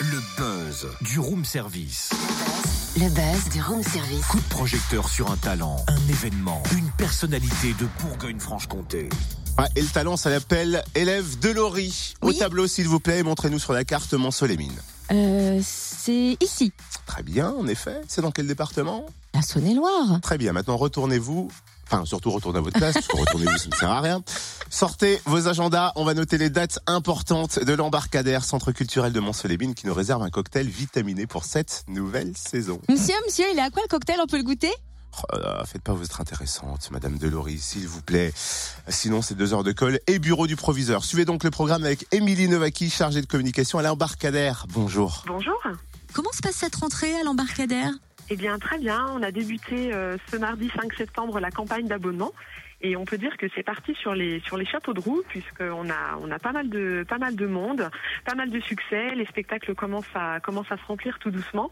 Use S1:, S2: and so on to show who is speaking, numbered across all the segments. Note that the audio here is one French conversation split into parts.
S1: Le buzz du room service.
S2: Le buzz du room service.
S1: Coup de projecteur sur un talent, un événement, une personnalité de Bourgogne-Franche-Comté.
S3: Ouais, et le talent, ça l'appelle élève de Laurie. Au
S4: Oui.
S3: tableau, s'il vous plaît, montrez-nous sur la carte Monceau-les-Mines.
S4: Euh, c'est ici,
S3: Très bien, en effet. C'est dans quel département?
S4: La Saône-et-Loire.
S3: Très bien, maintenant retournez-vous. Enfin, surtout retournez à votre place, parce que retournez-vous, ça ne sert à rien. Sortez vos agendas, on va noter les dates importantes de l'embarcadère Centre culturel de Monceau-les-Mines qui nous réserve un cocktail vitaminé pour cette nouvelle saison.
S4: Monsieur, monsieur, il est à quoi le cocktail? On peut le goûter?
S3: Oh là là, faites pas votre intéressante, Madame Delory, s'il vous plaît. Sinon, c'est deux heures de colle et bureau du proviseur. Suivez donc le programme avec Émilie Novaki, chargée de communication à l'embarcadère. Bonjour.
S5: Bonjour.
S4: Comment se passe cette rentrée à l'embarcadère?
S5: Eh bien, très bien. On a débuté euh, ce mardi 5 septembre la campagne d'abonnement. Et on peut dire que c'est parti sur les sur les chapeaux de roue puisqu'on a on a pas mal de pas mal de monde, pas mal de succès. Les spectacles commencent à commencent à se remplir tout doucement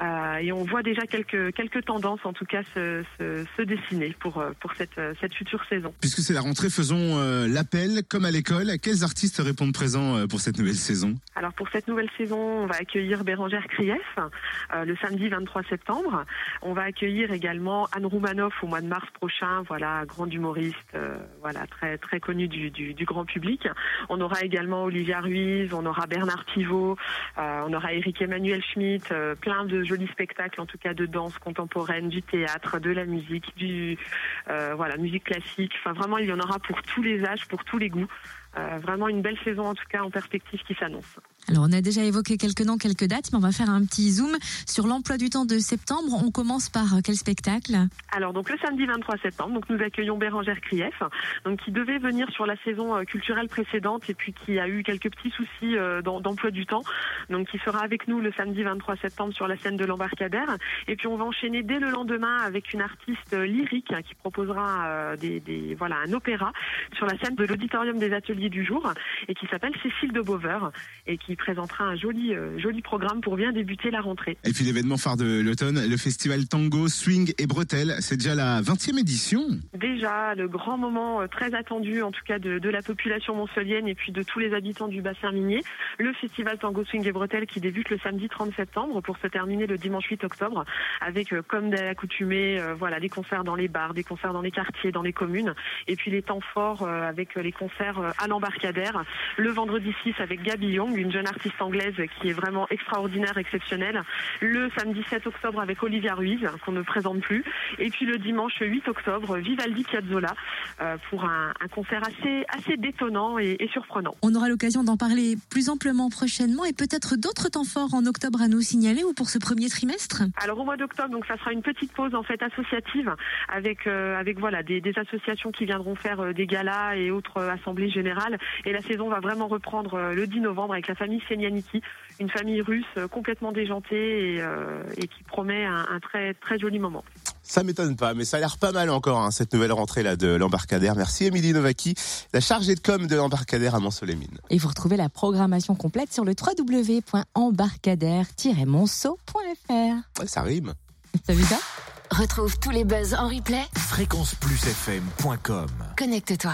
S5: Euh, et on voit déjà quelques quelques tendances en tout cas se, se, se dessiner pour euh, pour cette cette future saison.
S6: Puisque c'est la rentrée, faisons euh, l'appel, comme à l'école. Quels artistes répondent présents pour cette nouvelle saison?
S5: Alors pour cette nouvelle saison, on va accueillir Bérangère Krief le samedi 23 septembre. On va accueillir également Anne Roumanoff au mois de mars prochain, voilà, grande humoriste, euh, voilà, très très connue du, grand public. On aura également Olivia Ruiz, on aura Bernard Pivot, euh, on aura Eric Emmanuel Schmitt, euh, plein de jolis spectacles, en tout cas de danse contemporaine, du théâtre, de la musique, du voilà, musique classique. Enfin vraiment, il y en aura pour tous les âges, pour tous les goûts. Vraiment une belle saison en tout cas en perspective qui s'annonce.
S4: Alors, on a déjà évoqué quelques noms, quelques dates, mais on va faire un petit zoom sur l'emploi du temps de septembre. On commence par euh, quel spectacle?
S5: Alors donc le samedi 23 septembre, donc nous accueillons Bérangère Krief, donc qui devait venir sur la saison euh, culturelle précédente et puis qui a eu quelques petits soucis euh, d'em- d'emploi du temps, donc qui sera avec nous le samedi 23 septembre sur la scène de l'embarcadère. Et puis on va enchaîner dès le lendemain avec une artiste lyrique hein, qui proposera des, des voilà un opéra sur la scène de l'auditorium des ateliers du jour et qui s'appelle Cécile de Beauveur et qui présentera un joli euh, joli programme pour bien débuter la rentrée.
S6: Et puis l'événement phare de l'automne, le festival Tango, Swing et Bretelles. C'est déjà la 20e édition.
S5: Déjà, le grand moment euh, très attendu, en tout cas de, de la population montpelliéraine et puis de tous les habitants du bassin minier, le festival Tango Swing et Bretelles qui débute le samedi 30 septembre pour se terminer le dimanche 8 octobre avec, euh, comme d'accoutumé, euh, voilà, des concerts dans les bars, des concerts dans les quartiers, dans les communes et puis les temps forts avec les concerts à l'embarcadère. Le vendredi 6 avec Gabi Young, une jeune artiste anglaise qui est vraiment extraordinaire, exceptionnelle. Le samedi 7 octobre avec Olivia Ruiz, qu'on ne présente plus. Et puis le dimanche 8 octobre, Vivaldi Piazzolla, euh, pour un, un concert assez, assez détonnant et, et surprenant.
S4: On aura l'occasion d'en parler plus amplement prochainement et peut-être d'autres temps forts en octobre à nous signaler ou pour ce premier trimestre
S5: Alors au mois d'octobre, donc ça sera une petite pause en fait associative avec euh, avec voilà des, des associations qui viendront faire euh, des galas et autres assemblées générales. Et la saison va vraiment reprendre le 10 novembre avec la famille Senianiki, une famille russe euh, complètement déjantée et, euh, et qui promet un, un très très joli moment.
S3: Ça m'étonne pas, mais ça a l'air pas mal encore, hein, cette nouvelle rentrée là de l'embarcadère. Merci Émilie Novaki, la chargée de com de l'embarcadère à Monceau-les-Mines.
S4: Et vous retrouvez la programmation complète sur le www.embarcadère-monceau.fr.
S3: Ouais, ça rime.
S4: T'as vu ça?
S2: Retrouve tous les buzz en replay.
S1: Fréquenceplusfm.com
S2: Connecte-toi.